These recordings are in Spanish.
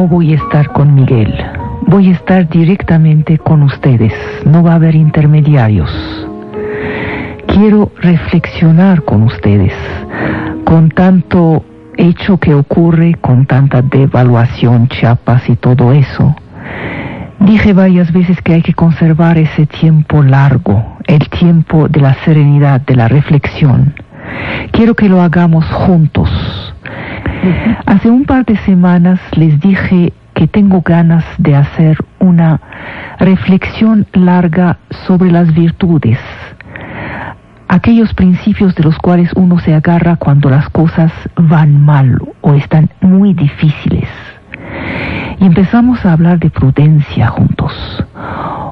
no voy a estar con Miguel. Voy a estar directamente con ustedes. No va a haber intermediarios. Quiero reflexionar con ustedes con tanto hecho que ocurre, con tanta devaluación, chapas y todo eso. Dije varias veces que hay que conservar ese tiempo largo, el tiempo de la serenidad, de la reflexión. Quiero que lo hagamos juntos. Hace un par de semanas les dije que tengo ganas de hacer una reflexión larga sobre las virtudes, aquellos principios de los cuales uno se agarra cuando las cosas van mal o están muy difíciles. Y empezamos a hablar de prudencia juntos.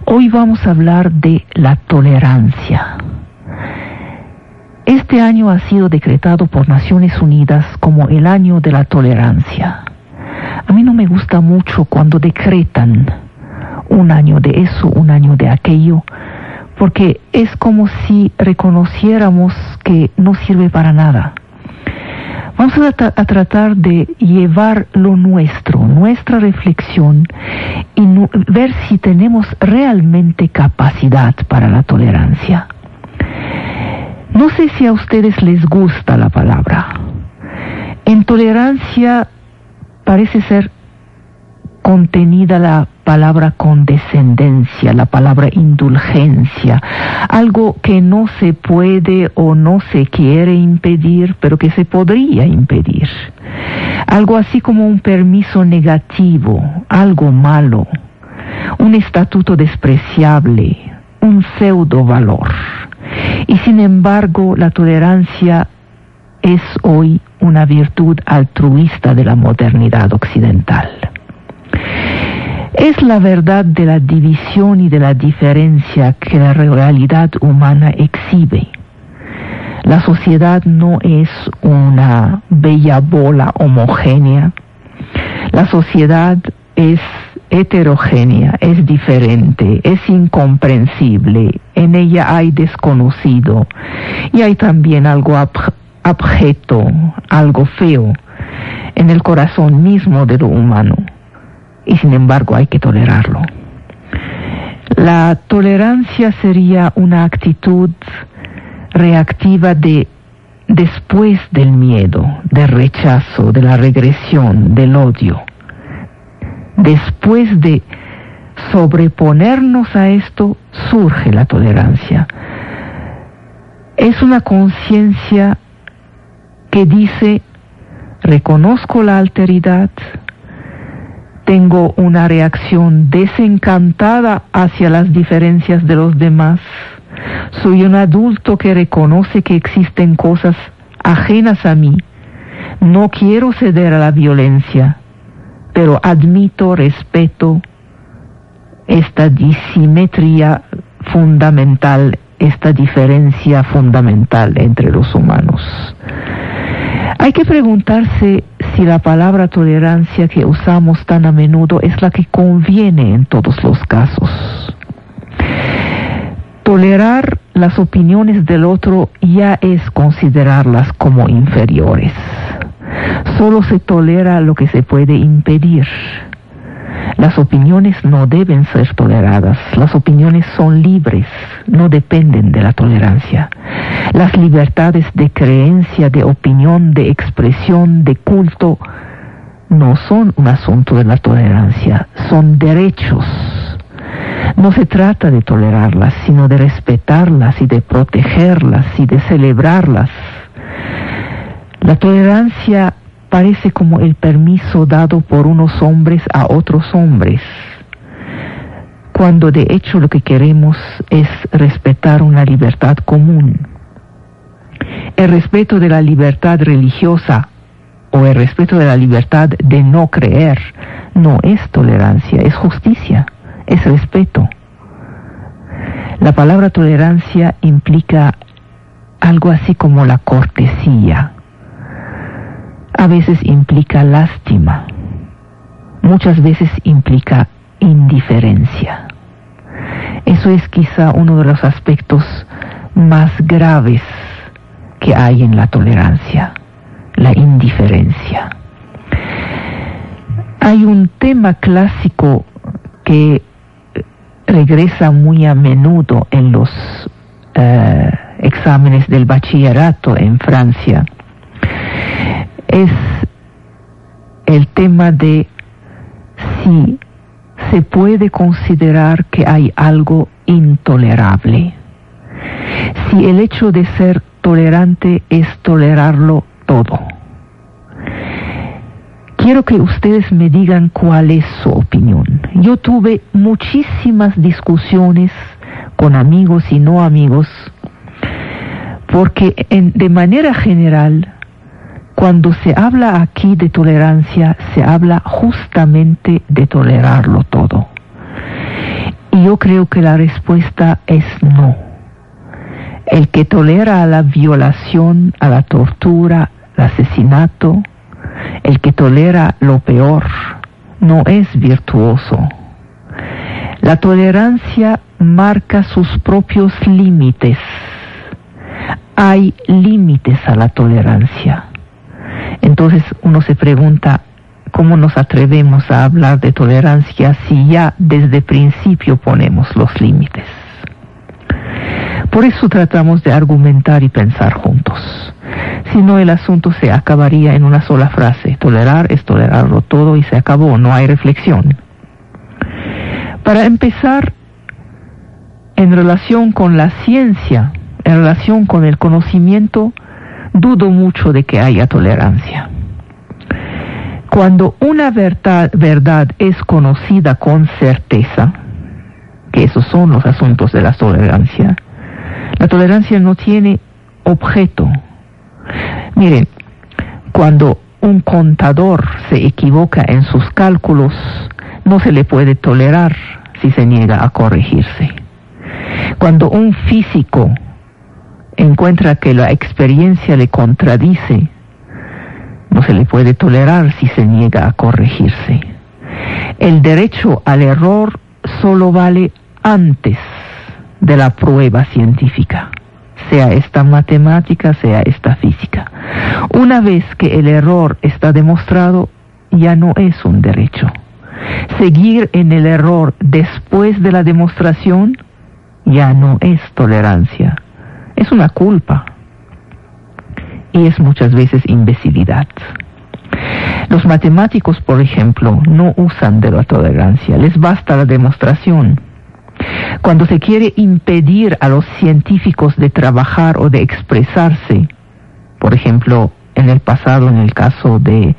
Hoy vamos a hablar de la tolerancia. Este año ha sido decretado por Naciones Unidas como el año de la tolerancia. A mí no me gusta mucho cuando decretan un año de eso, un año de aquello, porque es como si reconociéramos que no sirve para nada. Vamos a, tratar de llevar lo nuestro, nuestra reflexión y ver si tenemos realmente capacidad para la tolerancia. No sé si a ustedes les gusta la palabra. En tolerancia parece ser contenida la palabra condescendencia, la palabra indulgencia, algo que no se puede o no se quiere impedir, pero que se podría impedir. Algo así como un permiso negativo, algo malo, un estatuto despreciable, un pseudo valor. Y sin embargo, la tolerancia es hoy una virtud altruista de la modernidad occidental. Es la verdad de la división y de la diferencia que la realidad humana exhibe. La sociedad no es una bella bola homogénea. La sociedad es heterogénea, es diferente, es incomprensible, en ella hay desconocido. Y hay también algo abjeto, algo feo en el corazón mismo de lo humano. Y sin embargo hay que tolerarlo. La tolerancia sería una actitud reactiva de después del miedo, del rechazo, de la regresión, del odio después de sobreponernos a esto, surge la tolerancia. Es una conciencia que dice, reconozco la alteridad, tengo una reacción desencantada hacia las diferencias de los demás, soy un adulto que reconoce que existen cosas ajenas a mí, no quiero ceder a la violencia, pero admito, respeto esta disimetría fundamental, esta diferencia fundamental entre los humanos. Hay que preguntarse si la palabra tolerancia que usamos tan a menudo es la que conviene en todos los casos. Tolerar las opiniones del otro ya es considerarlas como inferiores. Solo se tolera lo que se puede impedir. Las opiniones no deben ser toleradas. Las opiniones son libres, no dependen de la tolerancia. Las libertades de creencia, de opinión, de expresión, de culto, no son un asunto de la tolerancia, son derechos. No se trata de tolerarlas, sino de respetarlas y de protegerlas y de celebrarlas. La tolerancia parece como el permiso dado por unos hombres a otros hombres, cuando de hecho lo que queremos es respetar una libertad común. El respeto de la libertad religiosa o el respeto de la libertad de no creer no es tolerancia, es justicia, es respeto. La palabra tolerancia implica algo así como la cortesía a veces implica lástima, muchas veces implica indiferencia. Eso es quizá uno de los aspectos más graves que hay en la tolerancia, la indiferencia. Hay un tema clásico que regresa muy a menudo en los eh, exámenes del bachillerato en Francia. Es el tema de si se puede considerar que hay algo intolerable. Si el hecho de ser tolerante es tolerarlo todo. Quiero que ustedes me digan cuál es su opinión. Yo tuve muchísimas discusiones con amigos y no amigos, porque de manera general, cuando se habla aquí de tolerancia, se habla justamente de tolerarlo todo. Y yo creo que la respuesta es no. El que tolera la violación, a la tortura, al asesinato, el que tolera lo peor, no es virtuoso. La tolerancia marca sus propios límites. Hay límites a la tolerancia. Entonces uno se pregunta, ¿cómo nos atrevemos a hablar de tolerancia si ya desde principio ponemos los límites? Por eso tratamos de argumentar y pensar juntos. Si no, el asunto se acabaría en una sola frase. Tolerar es tolerarlo todo y se acabó, no hay reflexión. Para empezar, en relación con la ciencia, en relación con el conocimiento, dudo mucho de que haya tolerancia. Cuando una verdad, es conocida con certeza, que esos son los asuntos de la tolerancia, la tolerancia no tiene objeto. Miren, cuando un contador se equivoca en sus cálculos, no se le puede tolerar si se niega a corregirse. Cuando un físico encuentra que la experiencia le contradice, no se le puede tolerar si se niega a corregirse. El derecho al error solo vale antes de la prueba científica, sea esta matemática, sea esta física. Una vez que el error está demostrado, ya no es un derecho. Seguir en el error después de la demostración ya no es tolerancia, es una culpa y es muchas veces imbecilidad. Los matemáticos, por ejemplo, no usan de la tolerancia, les basta la demostración. Cuando se quiere impedir a los científicos de trabajar o de expresarse, por ejemplo, en el pasado, en el caso de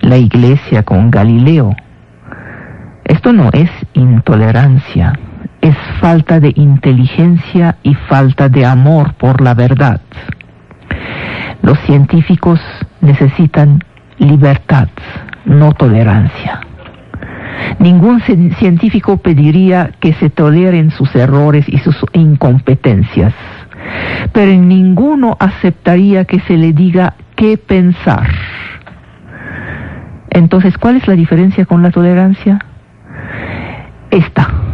la iglesia con Galileo, esto no es intolerancia, es falta de inteligencia y falta de amor por la verdad. Los científicos necesitan libertad, no tolerancia. Ningún científico pediría que se toleren sus errores y sus incompetencias, pero ninguno aceptaría que se le diga qué pensar. Entonces, ¿cuál es la diferencia con la tolerancia? Esta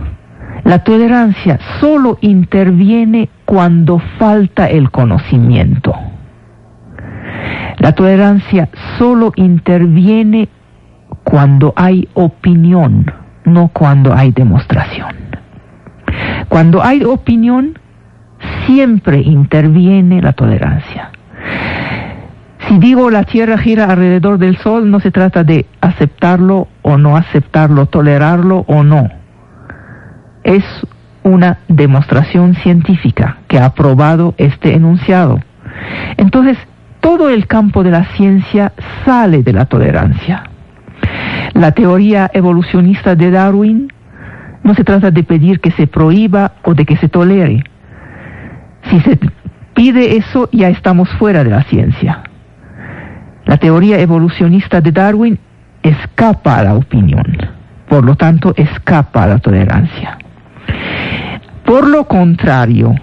la tolerancia solo interviene cuando falta el conocimiento. La tolerancia solo interviene cuando hay opinión, no cuando hay demostración. Cuando hay opinión, siempre interviene la tolerancia. Si digo la Tierra gira alrededor del Sol, no se trata de aceptarlo o no aceptarlo, tolerarlo o no es una demostración científica que ha probado este enunciado. Entonces, todo el campo de la ciencia sale de la tolerancia. La teoría evolucionista de Darwin no se trata de pedir que se prohíba o de que se tolere. Si se pide eso, ya estamos fuera de la ciencia. La teoría evolucionista de Darwin escapa a la opinión, por lo tanto escapa a la tolerancia. Por lo contrario,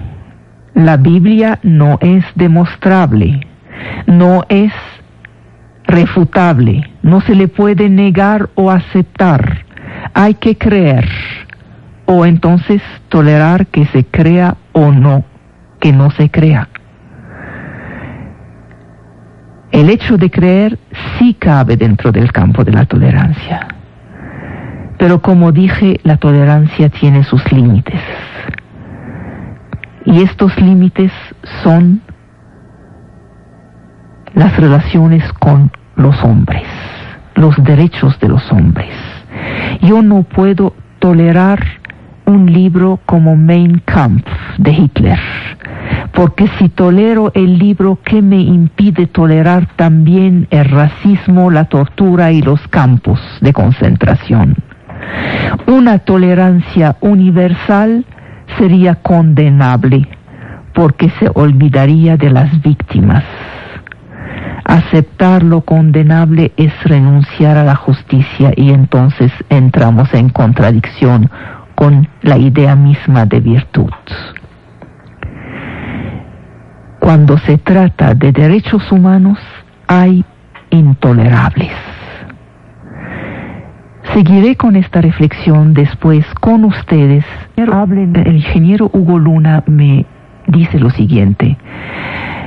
la Biblia no es demostrable, no es refutable, no se le puede negar o aceptar, hay que creer o entonces tolerar que se crea o no, que no se crea. El hecho de creer sí cabe dentro del campo de la tolerancia. Pero como dije, la tolerancia tiene sus límites. Y estos límites son las relaciones con los hombres, los derechos de los hombres. Yo no puedo tolerar un libro como Mein Kampf de Hitler, porque si tolero el libro, ¿qué me impide tolerar también el racismo, la tortura y los campos de concentración? Una tolerancia universal sería condenable porque se olvidaría de las víctimas. Aceptar lo condenable es renunciar a la justicia y entonces entramos en contradicción con la idea misma de virtud. Cuando se trata de derechos humanos hay intolerables. Seguiré con esta reflexión después con ustedes. El ingeniero Hugo Luna me dice lo siguiente.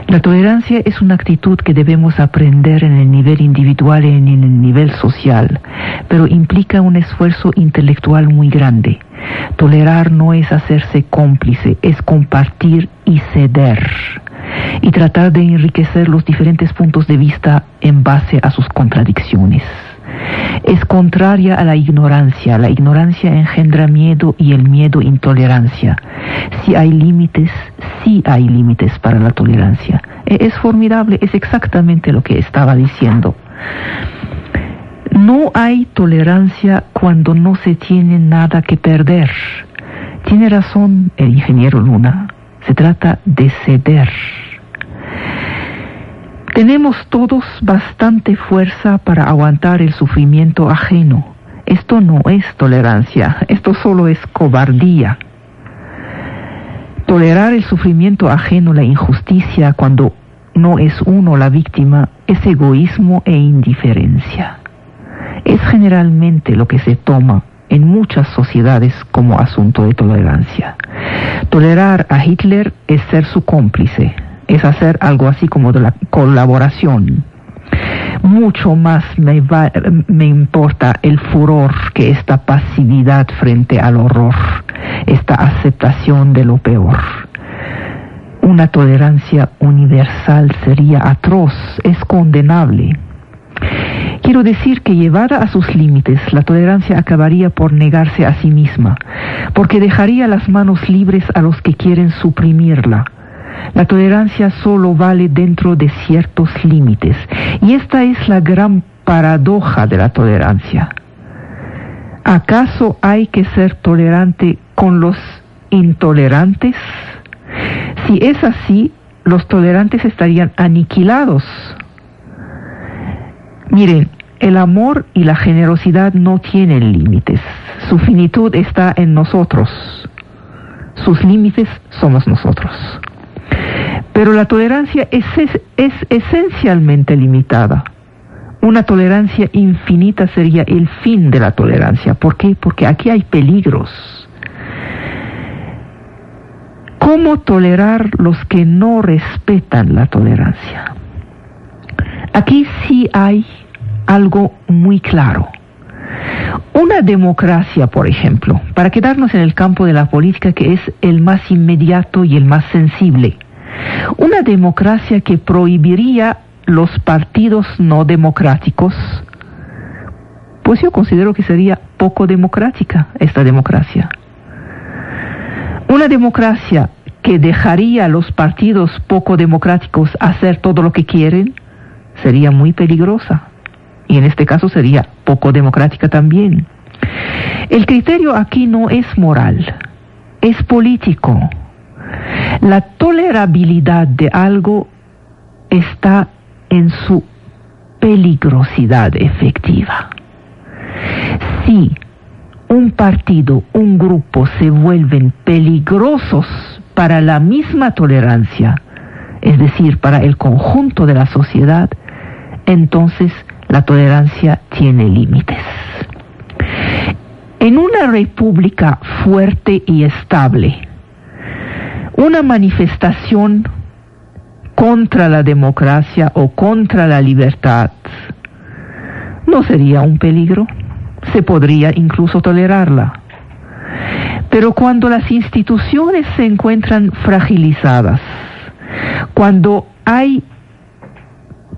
La tolerancia es una actitud que debemos aprender en el nivel individual y en el nivel social, pero implica un esfuerzo intelectual muy grande. Tolerar no es hacerse cómplice, es compartir y ceder y tratar de enriquecer los diferentes puntos de vista en base a sus contradicciones es contraria a la ignorancia. La ignorancia engendra miedo y el miedo intolerancia. Si hay límites, sí hay límites para la tolerancia. E, es formidable, es exactamente lo que estaba diciendo. No hay tolerancia cuando no se tiene nada que perder. Tiene razón el ingeniero Luna. Se trata de ceder. Tenemos todos bastante fuerza para aguantar el sufrimiento ajeno. Esto no es tolerancia, esto solo es cobardía. Tolerar el sufrimiento ajeno, la injusticia, cuando no es uno la víctima, es egoísmo e indiferencia. Es generalmente lo que se toma en muchas sociedades como asunto de tolerancia. Tolerar a Hitler es ser su cómplice, es hacer algo así como de la colaboración. Mucho más me, me importa el furor que esta pasividad frente al horror, esta aceptación de lo peor. Una tolerancia universal sería atroz, es condenable. Quiero decir que llevada a sus límites, la tolerancia acabaría por negarse a sí misma, porque dejaría las manos libres a los que quieren suprimirla la tolerancia solo vale dentro de ciertos límites. Y esta es la gran paradoja de la tolerancia. ¿Acaso hay que ser tolerante con los intolerantes? Si es así, los tolerantes estarían aniquilados. Miren, el amor y la generosidad no tienen límites. Su finitud está en nosotros. Sus límites somos nosotros. Pero la tolerancia es, es, esencialmente limitada. Una tolerancia infinita sería el fin de la tolerancia. ¿Por qué? Porque aquí hay peligros. ¿Cómo tolerar los que no respetan la tolerancia? Aquí sí hay algo muy claro. Una democracia, por ejemplo, para quedarnos en el campo de la política que es el más inmediato y el más sensible, una democracia que prohibiría los partidos no democráticos, pues yo considero que sería poco democrática esta democracia. Una democracia que dejaría a los partidos poco democráticos hacer todo lo que quieren, sería muy peligrosa. Y en este caso sería poco democrática también. El criterio aquí no es moral, es político. La tolerabilidad de algo está en su peligrosidad efectiva. Si un partido, un grupo se vuelven peligrosos para la misma tolerancia, es decir, para el conjunto de la sociedad, entonces la tolerancia tiene límites. En una república fuerte y estable, una manifestación contra la democracia o contra la libertad no sería un peligro, Se podría incluso tolerarla. Pero cuando las instituciones se encuentran fragilizadas, cuando hay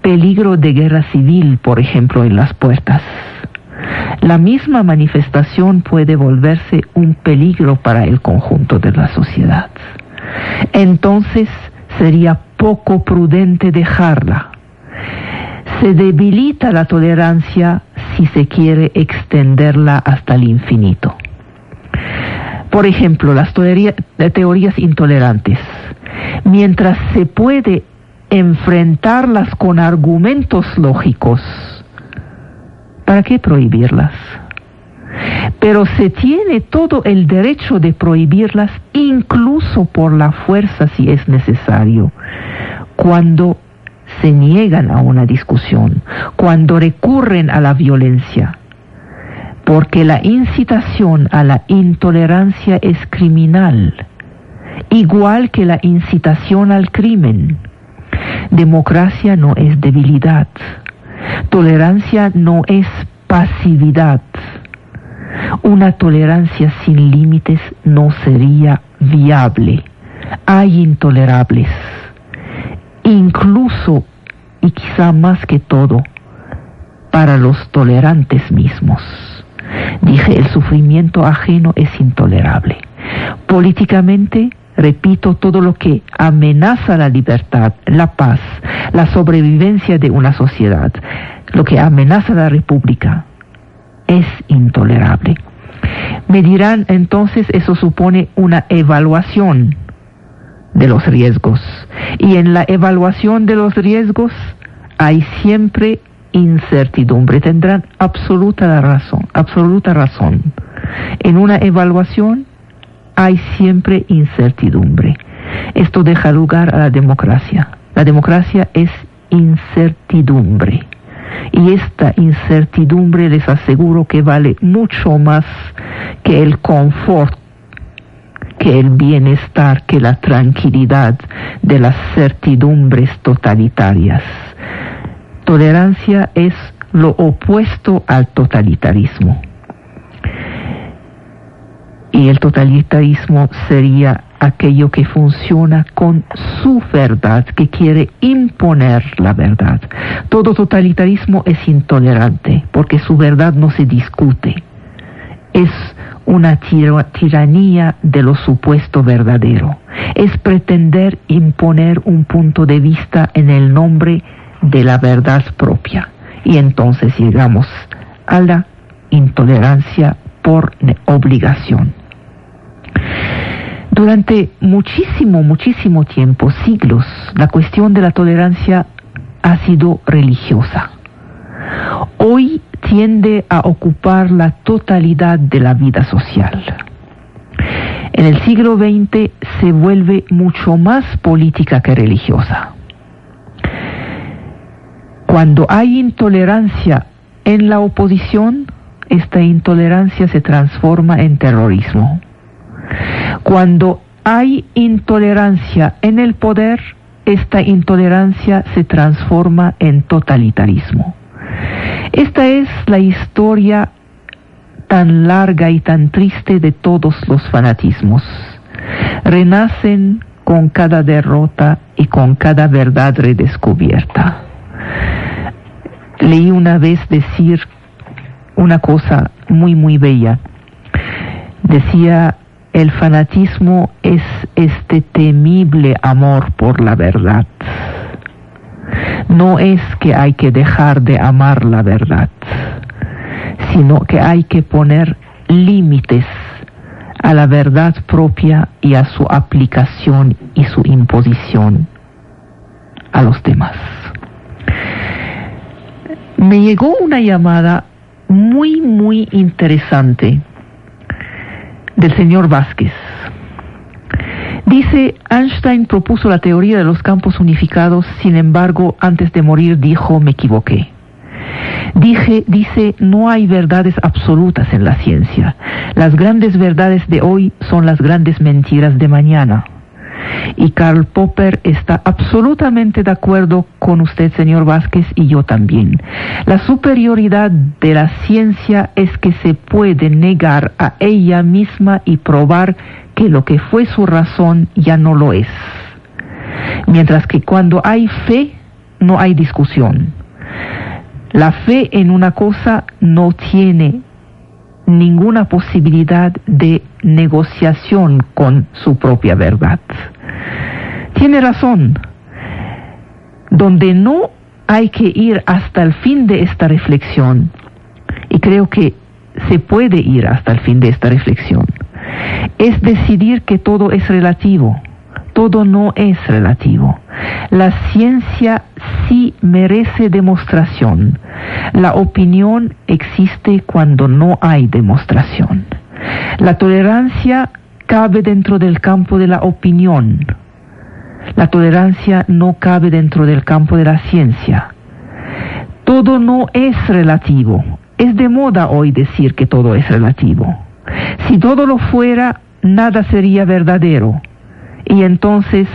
peligro de guerra civil, por ejemplo, en las puertas, la misma manifestación puede volverse un peligro para el conjunto de la sociedad. Entonces sería poco prudente dejarla. Se debilita la tolerancia si se quiere extenderla hasta el infinito. Por ejemplo, las teorías intolerantes. Mientras se puede enfrentarlas con argumentos lógicos, ¿para qué prohibirlas? Pero se tiene todo el derecho de prohibirlas incluso por la fuerza si es necesario, cuando se niegan a una discusión, cuando recurren a la violencia, porque la incitación a la intolerancia es criminal, igual que la incitación al crimen. Democracia no es debilidad, tolerancia no es pasividad. Una tolerancia sin límites no sería viable. Hay intolerables, incluso y quizá más que todo, para los tolerantes mismos. Dije, el sufrimiento ajeno es intolerable. Políticamente, repito, todo lo que amenaza la libertad, la paz, la sobrevivencia de una sociedad, lo que amenaza la república, es intolerable. Me dirán entonces eso supone una evaluación de los riesgos. Y en la evaluación de los riesgos hay siempre incertidumbre. Tendrán absoluta razón, absoluta razón. En una evaluación hay siempre incertidumbre. Esto deja lugar a la democracia. La democracia es incertidumbre. Y esta incertidumbre les aseguro que vale mucho más que el confort, que el bienestar, que la tranquilidad de las certidumbres totalitarias. Tolerancia es lo opuesto al totalitarismo. Y el totalitarismo sería aquello que funciona con su verdad, que quiere imponer la verdad. Todo totalitarismo es intolerante porque su verdad no se discute. Es una tiranía de lo supuesto verdadero. Es pretender imponer un punto de vista en el nombre de la verdad propia. Y entonces llegamos a la intolerancia por obligación. Durante muchísimo, muchísimo tiempo, siglos, la cuestión de la tolerancia ha sido religiosa. Hoy tiende a ocupar la totalidad de la vida social. En el siglo XX se vuelve mucho más política que religiosa. Cuando hay intolerancia en la oposición, esta intolerancia se transforma en terrorismo. Cuando hay intolerancia en el poder, esta intolerancia se transforma en totalitarismo. Esta es la historia tan larga y tan triste de todos los fanatismos. Renacen con cada derrota y con cada verdad redescubierta. Leí una vez decir una cosa muy, muy bella. Decía el fanatismo es este temible amor por la verdad. No es que hay que dejar de amar la verdad, sino que hay que poner límites a la verdad propia y a su aplicación y su imposición a los demás. Me llegó una llamada muy, muy interesante del señor Vázquez. Dice, Einstein propuso la teoría de los campos unificados, sin embargo, antes de morir dijo, me equivoqué. Dije, dice, no hay verdades absolutas en la ciencia. Las grandes verdades de hoy son las grandes mentiras de mañana. Y Karl Popper está absolutamente de acuerdo con usted, señor Vázquez, y yo también. La superioridad de la ciencia es que se puede negar a ella misma y probar que lo que fue su razón ya no lo es. Mientras que cuando hay fe, no hay discusión. La fe en una cosa no tiene ninguna posibilidad de negociación con su propia verdad. Tiene razón. Donde no hay que ir hasta el fin de esta reflexión, y creo que se puede ir hasta el fin de esta reflexión, es decidir que todo es relativo. Todo no es relativo. La ciencia sí merece demostración. La opinión existe cuando no hay demostración. La tolerancia cabe dentro del campo de la opinión. La tolerancia no cabe dentro del campo de la ciencia. Todo no es relativo. Es de moda hoy decir que todo es relativo. Si todo lo fuera, nada sería verdadero. Y entonces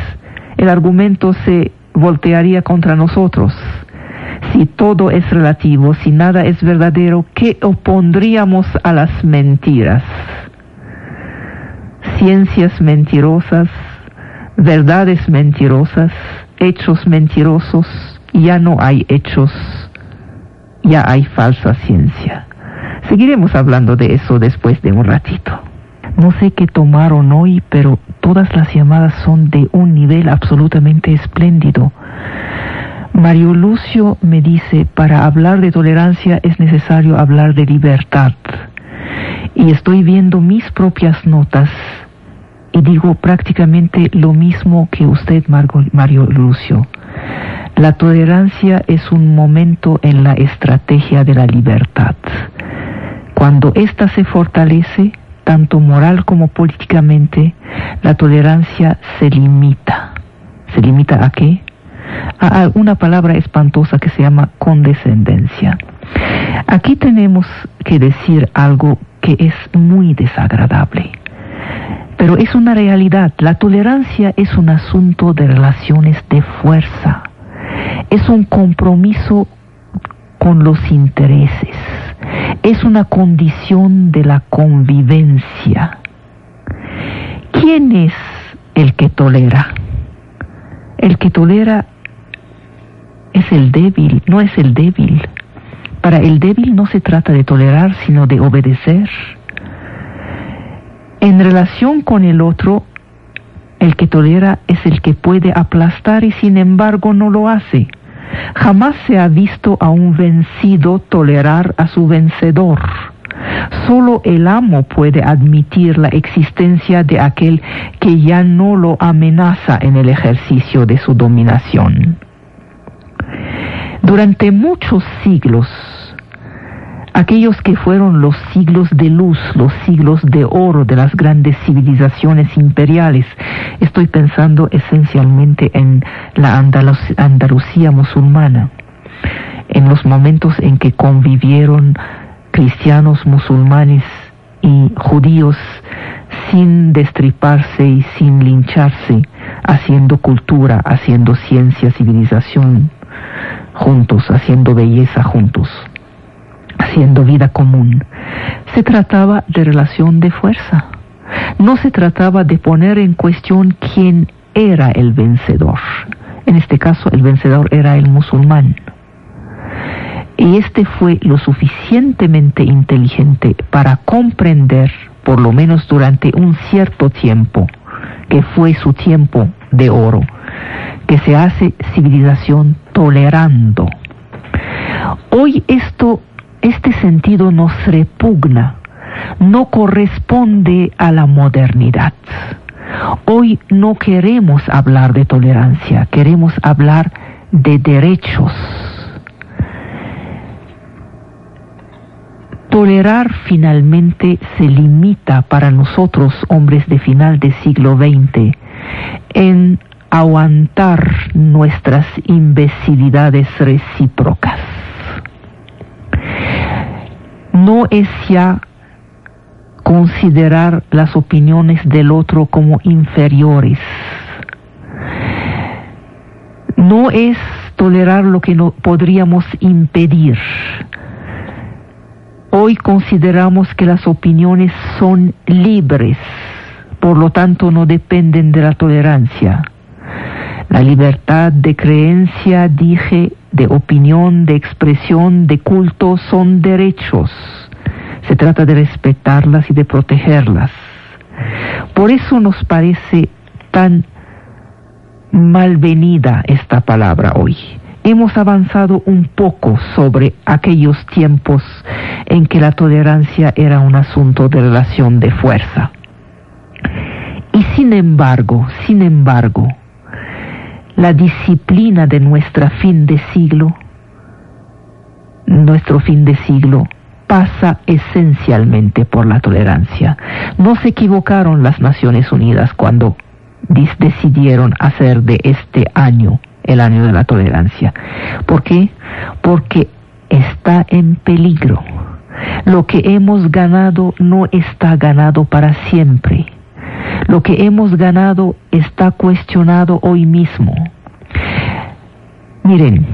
el argumento se voltearía contra nosotros. Si todo es relativo, si nada es verdadero, ¿qué opondríamos a las mentiras? Ciencias mentirosas, verdades mentirosas, hechos mentirosos, ya no hay hechos, ya hay falsa ciencia. Seguiremos hablando de eso después de un ratito. No sé qué tomaron hoy, pero todas las llamadas son de un nivel absolutamente espléndido. Mario Lucio me dice, para hablar de tolerancia es necesario hablar de libertad. Y estoy viendo mis propias notas y digo prácticamente lo mismo que usted, Mario Lucio. La tolerancia es un momento en la estrategia de la libertad. Cuando ésta se fortalece, tanto moral como políticamente, la tolerancia se limita. ¿Se limita a qué? A una palabra espantosa que se llama condescendencia. Aquí tenemos que decir algo que es muy desagradable, pero es una realidad. La tolerancia es un asunto de relaciones de fuerza, es un compromiso con los intereses es una condición de la convivencia. ¿Quién es el que tolera? El que tolera es el débil, no es el débil. Para el débil no se trata de tolerar, sino de obedecer. En relación con el otro, el que tolera es el que puede aplastar y sin embargo no lo hace. Jamás se ha visto a un vencido tolerar a su vencedor. Solo el amo puede admitir la existencia de aquel que ya no lo amenaza en el ejercicio de su dominación. Durante muchos siglos, aquellos que fueron los siglos de luz, los siglos de oro de las grandes civilizaciones imperiales. Estoy pensando esencialmente en la Andalucía musulmana, en los momentos en que convivieron cristianos, musulmanes y judíos sin destriparse y sin lincharse, haciendo cultura, haciendo ciencia, civilización juntos, haciendo belleza juntos haciendo vida común. Se trataba de relación de fuerza. No se trataba de poner en cuestión quién era el vencedor. En este caso, el vencedor era el musulmán. Y este fue lo suficientemente inteligente para comprender, por lo menos durante un cierto tiempo, que fue su tiempo de oro, que se hace civilización tolerando. Hoy esto este sentido nos repugna, no corresponde a la modernidad. Hoy no queremos hablar de tolerancia, queremos hablar de derechos. Tolerar finalmente se limita para nosotros, hombres de final del siglo XX, en aguantar nuestras imbecilidades recíprocas no es ya considerar las opiniones del otro como inferiores. No es tolerar lo que no podríamos impedir. Hoy consideramos que las opiniones son libres, por lo tanto no dependen de la tolerancia. La libertad de creencia, dije, de opinión, de expresión, de culto son derechos. Se trata de respetarlas y de protegerlas. Por eso nos parece tan malvenida esta palabra hoy. Hemos avanzado un poco sobre aquellos tiempos en que la tolerancia era un asunto de relación de fuerza. Y sin embargo, sin embargo, la disciplina de nuestra fin de siglo, nuestro fin de siglo, pasa esencialmente por la tolerancia. No se equivocaron las Naciones Unidas cuando decidieron hacer de este año el año de la tolerancia. ¿Por qué? Porque está en peligro. Lo que hemos ganado no está ganado para siempre. Lo que hemos ganado está cuestionado hoy mismo. Miren,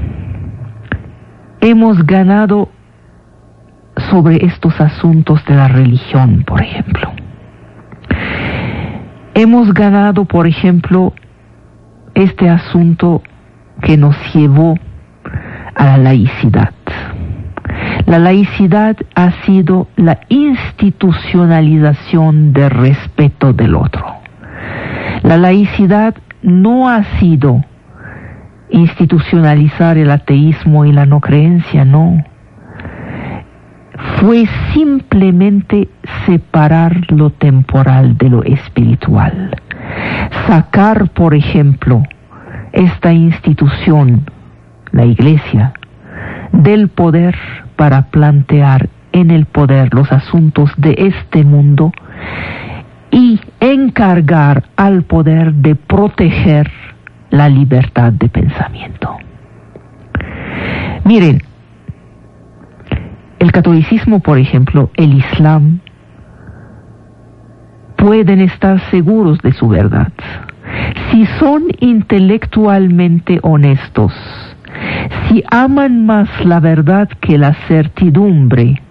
hemos ganado sobre estos asuntos de la religión, por ejemplo. Hemos ganado, por ejemplo, este asunto que nos llevó a la laicidad. La laicidad ha sido la institucionalización del respeto del otro. La laicidad no ha sido institucionalizar el ateísmo y la no creencia, no fue simplemente separar lo temporal de lo espiritual. Sacar, por ejemplo, esta institución, la iglesia, del poder para plantear en el poder los asuntos de este mundo y encargar al poder de proteger la libertad de pensamiento. Miren, el catolicismo, por ejemplo, el islam, pueden estar seguros de su verdad. Si son intelectualmente honestos, si aman más la verdad que la certidumbre,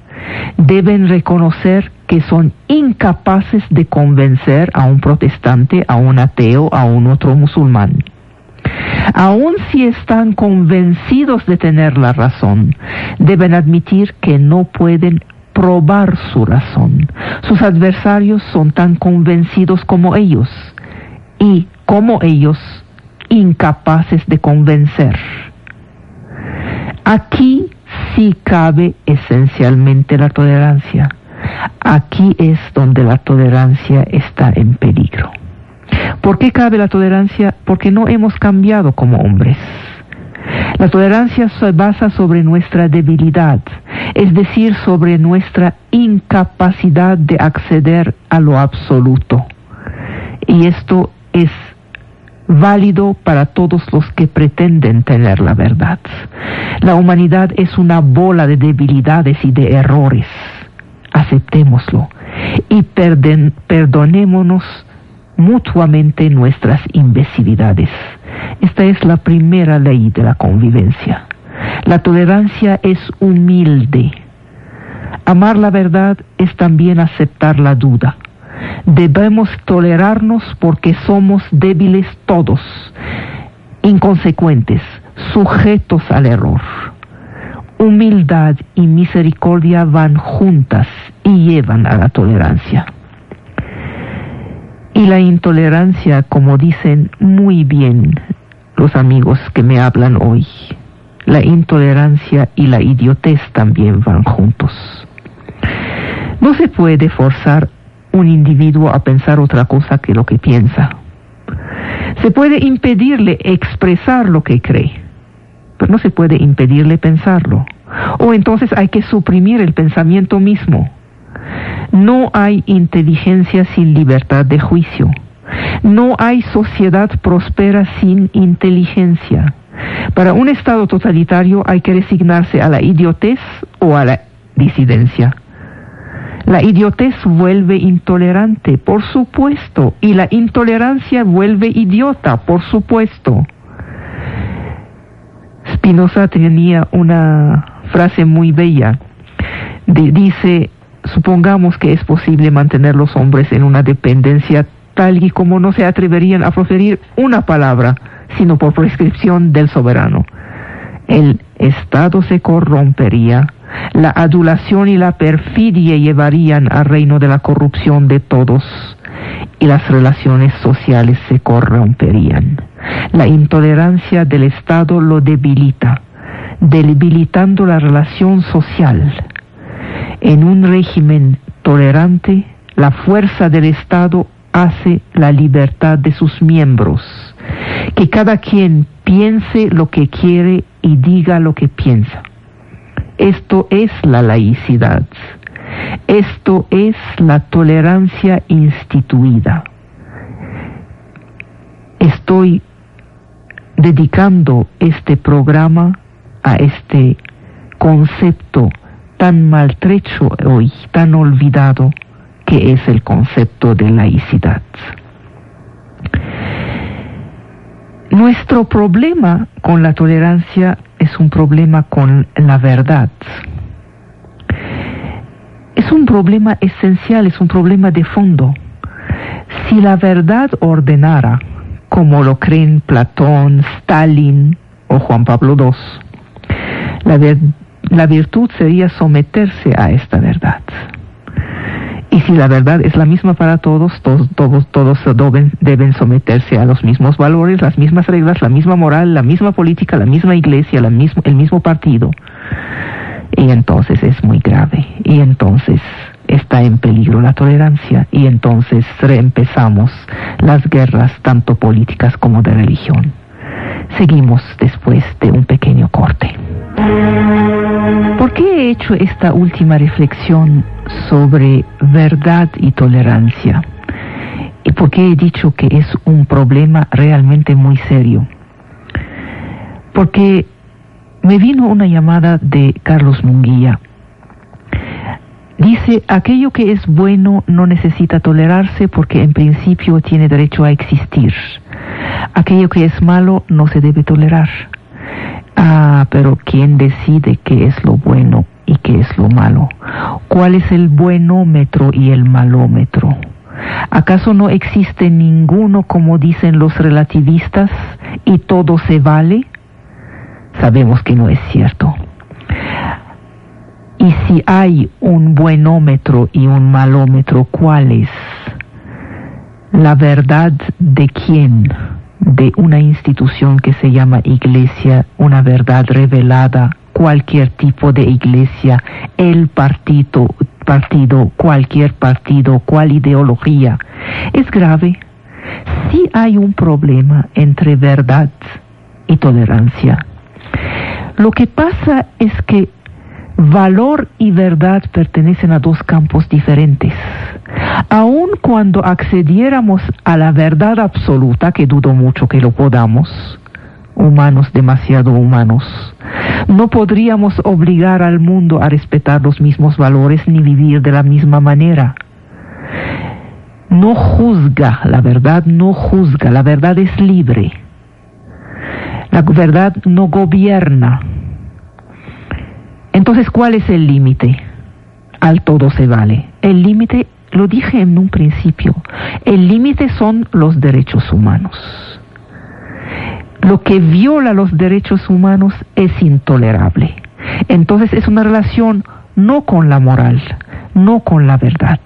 deben reconocer que son incapaces de convencer a un protestante, a un ateo, a un otro musulmán. Aun si están convencidos de tener la razón, deben admitir que no pueden probar su razón. Sus adversarios son tan convencidos como ellos y como ellos incapaces de convencer. Aquí sí cabe esencialmente la tolerancia. Aquí es donde la tolerancia está en peligro. ¿Por qué cabe la tolerancia? Porque no hemos cambiado como hombres. La tolerancia se basa sobre nuestra debilidad, es decir, sobre nuestra incapacidad de acceder a lo absoluto. Y esto es válido para todos los que pretenden tener la verdad. La humanidad es una bola de debilidades y de errores. Aceptémoslo y perdonémonos mutuamente nuestras imbecilidades. Esta es la primera ley de la convivencia. La tolerancia es humilde. Amar la verdad es también aceptar la duda. Debemos tolerarnos porque somos débiles todos, inconsecuentes, sujetos al error. Humildad y misericordia van juntas y llevan a la tolerancia. Y la intolerancia, como dicen muy bien los amigos que me hablan hoy, la intolerancia y la idiotez también van juntos. No se puede forzar un individuo a pensar otra cosa que lo que piensa. Se puede impedirle expresar lo que cree, pero no se puede impedirle pensarlo. O entonces hay que suprimir el pensamiento mismo no hay inteligencia sin libertad de juicio. No hay sociedad próspera sin inteligencia. Para un Estado totalitario hay que resignarse a la idiotez o a la disidencia. La idiotez vuelve intolerante, por supuesto, y la intolerancia vuelve idiota, por supuesto. Spinoza tenía una frase muy bella. dice, supongamos que es posible mantener los hombres en una dependencia tal y como no se atreverían a proferir una palabra, sino por prescripción del soberano. El Estado se corrompería, la adulación y la perfidia llevarían al reino de la corrupción de todos, y las relaciones sociales se corromperían. La intolerancia del Estado lo debilita, debilitando la relación social. En un régimen tolerante, la fuerza del Estado hace la libertad de sus miembros, que cada quien piense lo que quiere y diga lo que piensa. Esto es la laicidad. Esto es la tolerancia instituida. Estoy dedicando este programa a este concepto tan maltrecho hoy, tan olvidado, que es el concepto de laicidad. Nuestro problema con la tolerancia es un problema con la verdad. Es un problema esencial, es un problema de fondo. Si la verdad ordenara, como lo creen Platón, Stalin o Juan Pablo II, la, virtud sería someterse a esta verdad. Y si la verdad es la misma para todos, todos, todos, todos deben, someterse a los mismos valores, las mismas reglas, la misma moral, la misma política, la misma iglesia, el mismo partido. Y entonces es muy grave. Y entonces está en peligro la tolerancia. Y entonces reempezamos las guerras, tanto políticas como de religión. Seguimos después de un pequeño corte. ¿Por qué he hecho esta última reflexión sobre verdad y tolerancia? ¿Y por qué he dicho que es un problema realmente muy serio? Porque me vino una llamada de Carlos Munguía. Dice, aquello que es bueno no necesita tolerarse porque en principio tiene derecho a existir. Aquello que es malo no se debe tolerar. Ah, pero ¿quién decide qué es lo bueno y qué es lo malo? ¿Cuál es el buenómetro y el malómetro? ¿Acaso no existe ninguno como dicen los relativistas y todo se vale? Sabemos que no es cierto. Y si hay un buenómetro y un malómetro, ¿cuál es? La verdad de quién? de una institución que se llama iglesia, una verdad revelada, cualquier tipo de iglesia, el partido, partido, cualquier partido, cual ideología. Es grave. Si hay un problema entre verdad y tolerancia. Lo que pasa es que valor y verdad pertenecen a dos campos diferentes. Aun cuando accediéramos a la verdad absoluta, que dudo mucho que lo podamos, humanos demasiado humanos, no podríamos obligar al mundo a respetar los mismos valores ni vivir de la misma manera. No juzga, la verdad no juzga, la verdad es libre. La verdad no gobierna, entonces, ¿cuál es el límite? Al todo se vale. El límite, lo dije en un principio, el límite son los derechos humanos. Lo que viola los derechos humanos es intolerable. Entonces es una relación no con la moral, no con la verdad,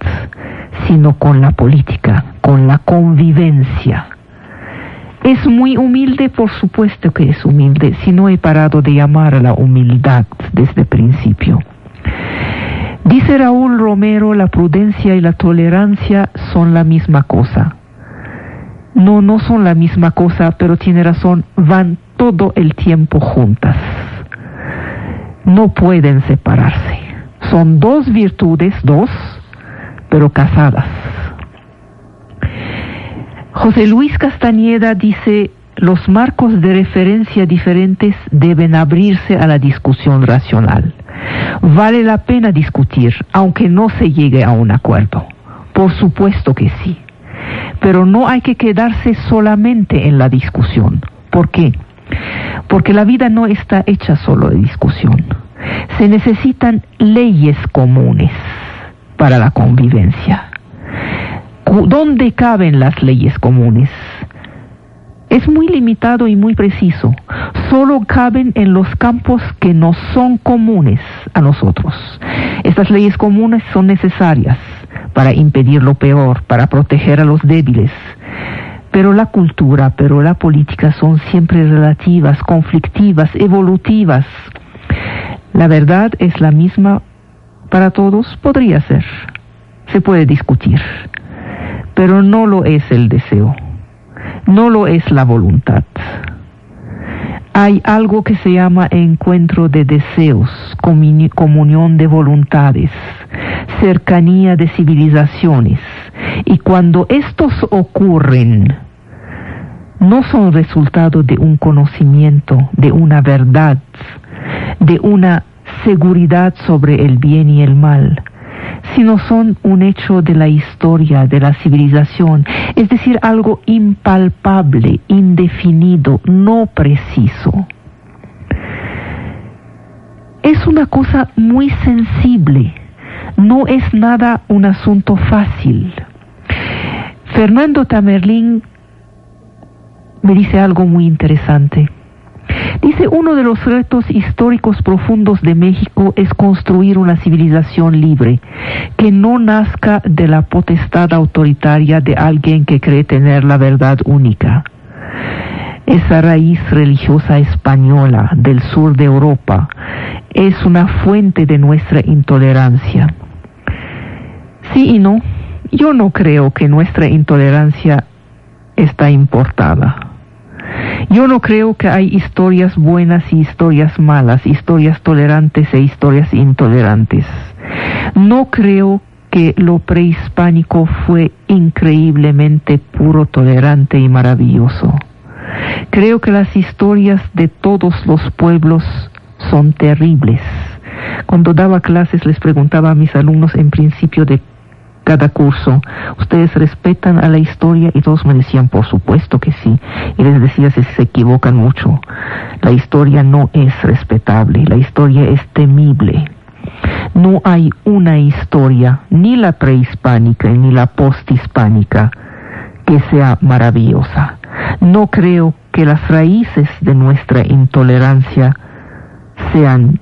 sino con la política, con la convivencia. Es muy humilde, por supuesto que es humilde, si no he parado de llamar a la humildad desde el principio. Dice Raúl Romero, la prudencia y la tolerancia son la misma cosa. No, no son la misma cosa, pero tiene razón, van todo el tiempo juntas. No pueden separarse. Son dos virtudes, dos, pero casadas. José Luis Castañeda dice, los marcos de referencia diferentes deben abrirse a la discusión racional. Vale la pena discutir, aunque no se llegue a un acuerdo. Por supuesto que sí. Pero no hay que quedarse solamente en la discusión. ¿Por qué? Porque la vida no está hecha solo de discusión. Se necesitan leyes comunes para la convivencia. ¿Dónde caben las leyes comunes? Es muy limitado y muy preciso. Solo caben en los campos que no son comunes a nosotros. Estas leyes comunes son necesarias para impedir lo peor, para proteger a los débiles. Pero la cultura, pero la política son siempre relativas, conflictivas, evolutivas. La verdad es la misma para todos, podría ser. Se puede discutir. Pero no lo es el deseo. No lo es la voluntad. Hay algo que se llama encuentro de deseos, comunión de voluntades, cercanía de civilizaciones. Y cuando estos ocurren, no son resultado de un conocimiento, de una verdad, de una seguridad sobre el bien y el mal, sino son un hecho de la historia, de la civilización, es decir, algo impalpable, indefinido, no preciso. Es una cosa muy sensible, no es nada un asunto fácil. Fernando Tamerlín me dice algo muy interesante. Dice, uno de los retos históricos profundos de México es construir una civilización libre, que no nazca de la potestad autoritaria de alguien que cree tener la verdad única. Esa raíz religiosa española del sur de Europa es una fuente de nuestra intolerancia. Sí y no, yo no creo que nuestra intolerancia está importada. Yo no creo que hay historias buenas y historias malas, historias tolerantes e historias intolerantes. No creo que lo prehispánico fue increíblemente puro, tolerante y maravilloso. Creo que las historias de todos los pueblos son terribles. Cuando daba clases les preguntaba a mis alumnos en principio de cada curso, ustedes respetan a la historia y todos me decían, por supuesto que sí. Y les decía, si se equivocan mucho, la historia no es respetable, la historia es temible. No hay una historia, ni la prehispánica ni la posthispánica, que sea maravillosa. No creo que las raíces de nuestra intolerancia sean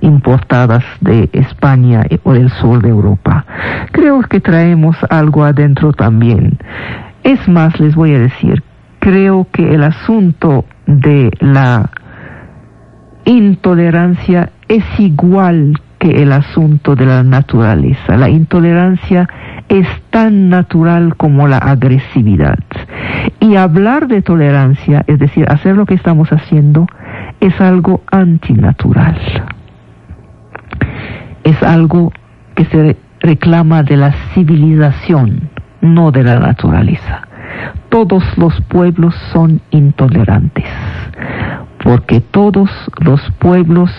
importadas de España o del sur de Europa. Creo que traemos algo adentro también. Es más, les voy a decir, creo que el asunto de la intolerancia es igual que el asunto de la naturaleza. La intolerancia es tan natural como la agresividad. Y hablar de tolerancia, es decir, hacer lo que estamos haciendo, es algo antinatural es algo que se reclama de la civilización, no de la naturaleza. Todos los pueblos son intolerantes, porque todos los pueblos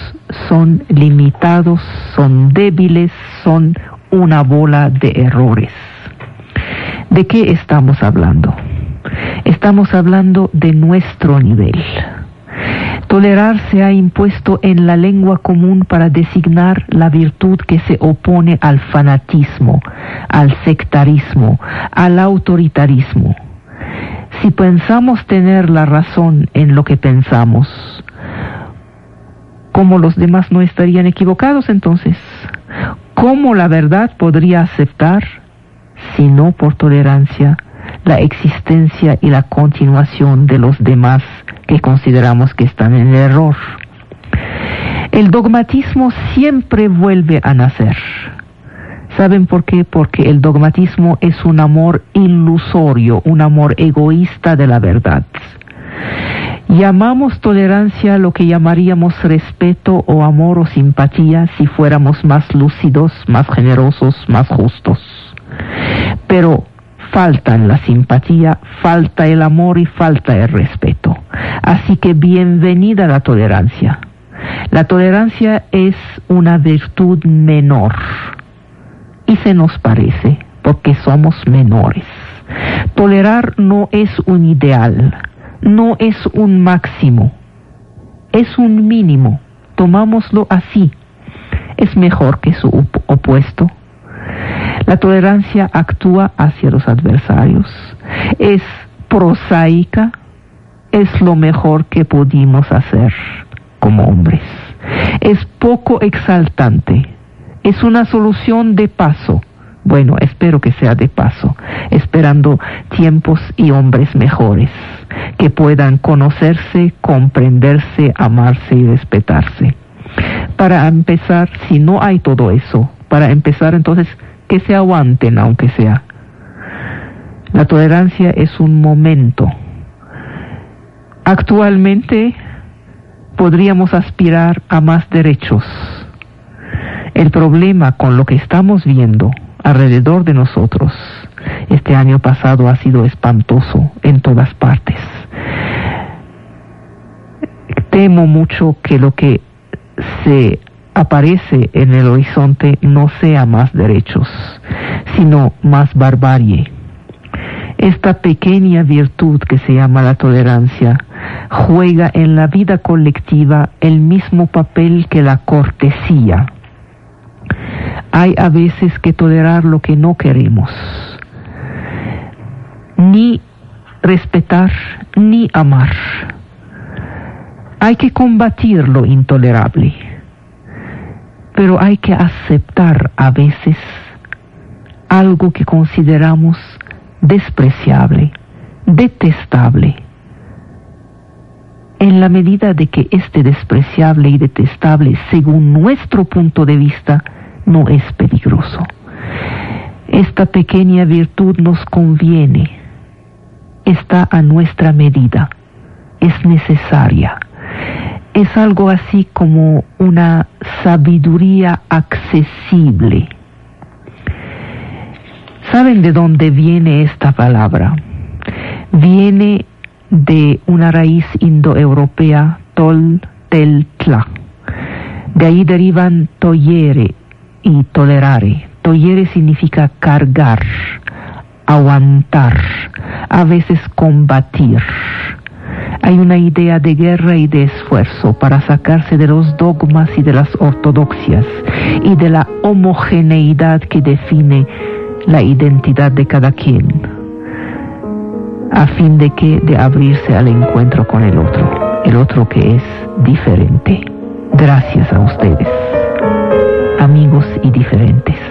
son limitados, son débiles, son una bola de errores. ¿De qué estamos hablando? Estamos hablando de nuestro nivel Tolerar se ha impuesto en la lengua común para designar la virtud que se opone al fanatismo, al sectarismo, al autoritarismo. Si pensamos tener la razón en lo que pensamos, ¿cómo los demás no estarían equivocados entonces? ¿Cómo la verdad podría aceptar, si no por tolerancia, la existencia y la continuación de los demás que consideramos que están en error. El dogmatismo siempre vuelve a nacer. ¿Saben por qué? Porque el dogmatismo es un amor ilusorio, un amor egoísta de la verdad. Llamamos tolerancia lo que llamaríamos respeto o amor o simpatía si fuéramos más lúcidos, más generosos, más justos. Pero faltan la simpatía, falta el amor y falta el respeto. Así que bienvenida la tolerancia. La tolerancia es una virtud menor y se nos parece porque somos menores. Tolerar no es un ideal, no es un máximo, es un mínimo. Tomámoslo así. Es mejor que su opuesto. La tolerancia actúa hacia los adversarios. Es prosaica. Es lo mejor que pudimos hacer como hombres. Es poco exaltante. Es una solución de paso bueno, espero que sea de paso, esperando tiempos y hombres mejores, que puedan conocerse, comprenderse, amarse y respetarse. Para empezar, si no hay todo eso, para empezar entonces, que se aguanten aunque sea. La tolerancia es un momento. Actualmente podríamos aspirar a más derechos. El problema con lo que estamos viendo alrededor de nosotros. Este año pasado ha sido espantoso en todas partes. Temo mucho que lo que se aparece en el horizonte no sea más derechos, sino más barbarie. Esta pequeña virtud que se llama la tolerancia juega en la vida colectiva el mismo papel que la cortesía hay a veces que tolerar lo que no queremos, ni respetar, ni amar. Hay que combatir lo intolerable, pero hay que aceptar a veces algo que consideramos despreciable, detestable. En la medida de que este despreciable y detestable, según nuestro punto de vista, no es peligroso. Esta pequeña virtud nos conviene, está a nuestra medida, es necesaria. Es algo así como una sabiduría accesible. ¿Saben de dónde viene esta palabra? Viene de una raíz indoeuropea, tol, tel, tla. De ahí derivan toyere, y tolerare. Toyere significa cargar, aguantar, a veces combatir. Hay una idea de guerra y de esfuerzo para sacarse de los dogmas y de las ortodoxias y de la homogeneidad que define la identidad de cada quien, a fin de que de abrirse al encuentro con el otro, el otro que es diferente. Gracias a ustedes amigos y diferentes.